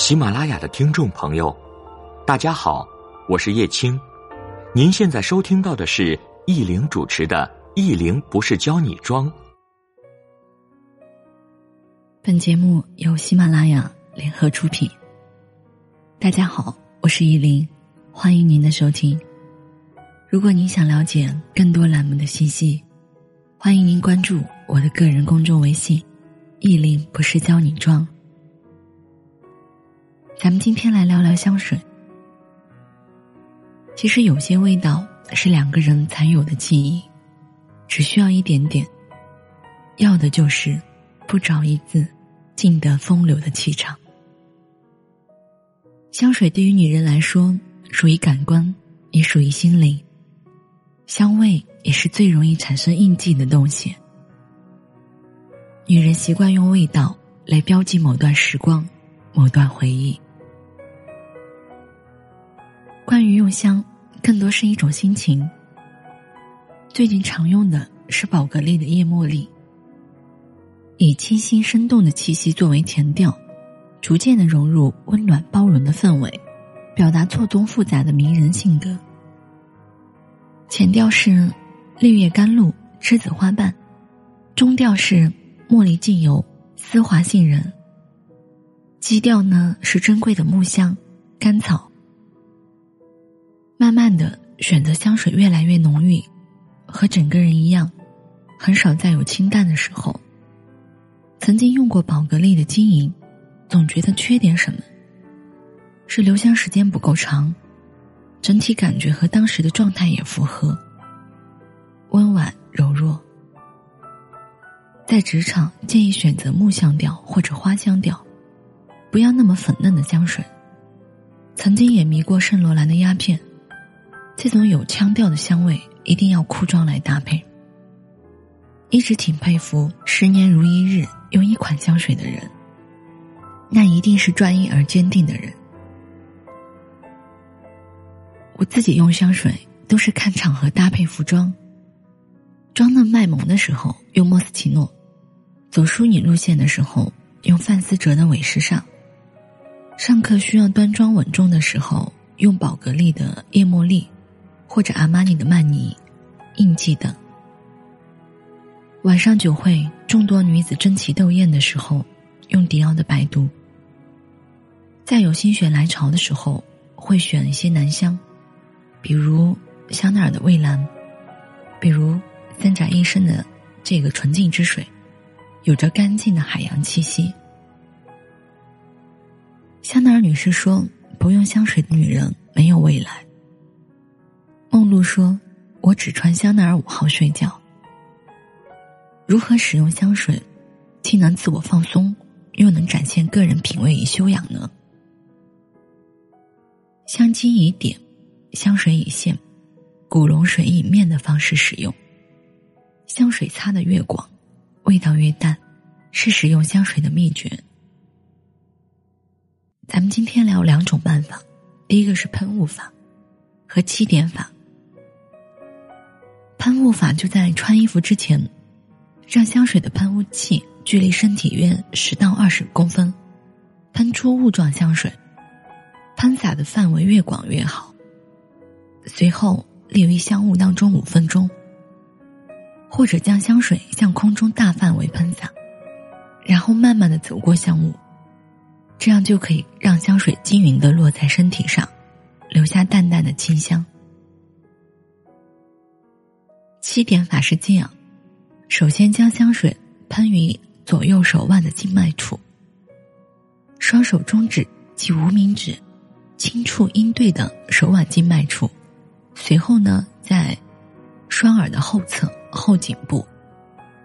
喜马拉雅的听众朋友，大家好，我是叶青。您现在收听到的是易玲主持的《易玲不是教你装》。本节目由喜马拉雅联合出品。大家好，我是易玲，欢迎您的收听。如果您想了解更多栏目的信息，欢迎您关注我的个人公众微信“易玲不是教你装”。咱们今天来聊聊香水。其实有些味道是两个人才有的记忆，只需要一点点，要的就是不着一字，尽得风流的气场。香水对于女人来说，属于感官，也属于心灵。香味也是最容易产生印记的东西。女人习惯用味道来标记某段时光，某段回忆。香，更多是一种心情。最近常用的是宝格丽的叶茉莉，以清新生动的气息作为前调，逐渐的融入温暖包容的氛围，表达错综复杂的迷人性格。前调是绿叶甘露、栀子花瓣，中调是茉莉精油、丝滑杏仁，基调呢是珍贵的木香、甘草。慢慢的，选择香水越来越浓郁，和整个人一样，很少再有清淡的时候。曾经用过宝格丽的金银，总觉得缺点什么。是留香时间不够长，整体感觉和当时的状态也符合。温婉柔弱。在职场建议选择木香调或者花香调，不要那么粉嫩的香水。曾经也迷过圣罗兰的鸦片。这种有腔调的香味一定要裤装来搭配。一直挺佩服十年如一日用一款香水的人，那一定是专一而坚定的人。我自己用香水都是看场合搭配服装，装嫩卖萌的时候用莫斯奇诺，走淑女路线的时候用范思哲的韦时尚，上课需要端庄稳重的时候用宝格丽的叶茉莉。或者阿玛尼的曼尼、印记等。晚上酒会，众多女子争奇斗艳的时候，用迪奥的白度。在有心血来潮的时候，会选一些男香，比如香奈儿的蔚蓝，比如三宅一生的这个纯净之水，有着干净的海洋气息。香奈儿女士说：“不用香水的女人没有未来。”梦露说：“我只穿香奈儿五号睡觉。”如何使用香水，既能自我放松，又能展现个人品味与修养呢？香精以点，香水以线，古龙水以面的方式使用。香水擦的越广，味道越淡，是使用香水的秘诀。咱们今天聊两种办法，第一个是喷雾法和七点法。喷雾法就在穿衣服之前，让香水的喷雾器距离身体约十到二十公分，喷出雾状香水，喷洒的范围越广越好。随后立于香雾当中五分钟，或者将香水向空中大范围喷洒，然后慢慢的走过香雾，这样就可以让香水均匀的落在身体上，留下淡淡的清香。七点法是这样：首先将香水喷于左右手腕的静脉处，双手中指及无名指轻触应对的手腕静脉处，随后呢，在双耳的后侧、后颈部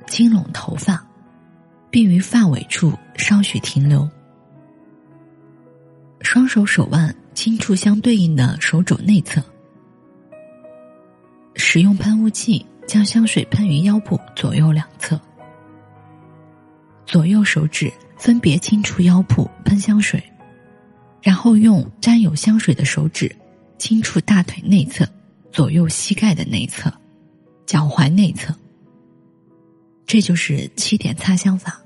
轻拢头发，并于发尾处稍许停留。双手手腕轻触相对应的手肘内侧。使用喷雾器将香水喷于腰部左右两侧，左右手指分别轻触腰部喷香水，然后用沾有香水的手指轻触大腿内侧、左右膝盖的内侧、脚踝内侧。这就是七点擦香法。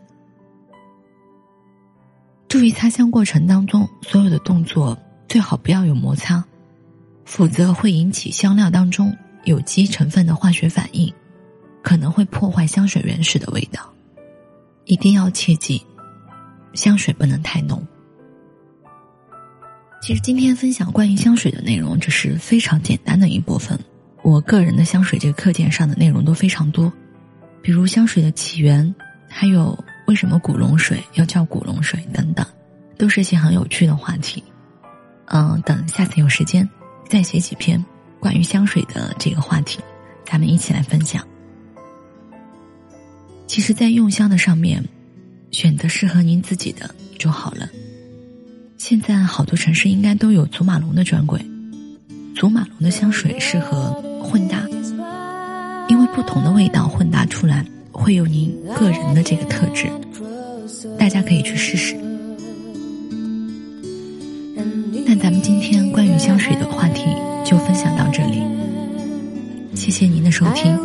注意擦香过程当中所有的动作最好不要有摩擦，否则会引起香料当中有机成分的化学反应，可能会破坏香水原始的味道。一定要切记，香水不能太浓。其实今天分享关于香水的内容只是非常简单的一部分，我个人的香水这个课件上的内容都非常多，比如香水的起源，还有。为什么古龙水要叫古龙水？等等，都是一些很有趣的话题。嗯，等下次有时间再写几篇关于香水的这个话题，咱们一起来分享。其实，在用香的上面，选择适合您自己的就好了。现在好多城市应该都有祖马龙的专柜，祖马龙的香水适合混搭，因为不同的味道混搭出来。会有您个人的这个特质，大家可以去试试。那咱们今天关于香水的话题就分享到，收听，